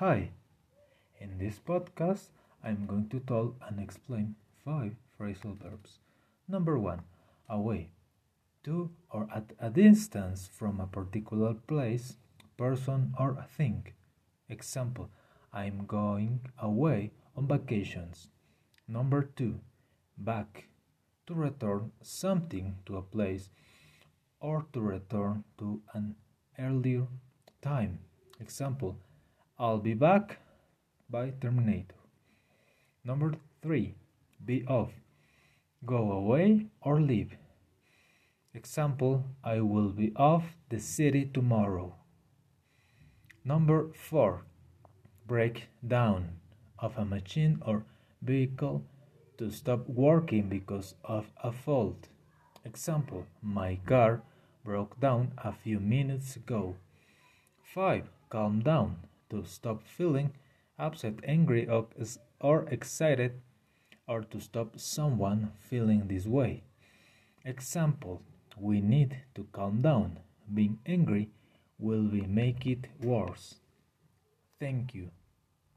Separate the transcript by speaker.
Speaker 1: Hi! In this podcast, I'm going to tell and explain five phrasal verbs. Number one, away. To or at a distance from a particular place, person, or thing. Example, I'm going away on vacations. Number two, back. To return something to a place or to return to an earlier time. Example, I'll be back by Terminator. Number three, be off. Go away or leave. Example, I will be off the city tomorrow. Number four, break down of a machine or vehicle to stop working because of a fault. Example, my car broke down a few minutes ago. 5. Calm down to stop feeling upset, angry, or excited, or to stop someone feeling this way. Example We need to calm down. Being angry will be make it worse. Thank you.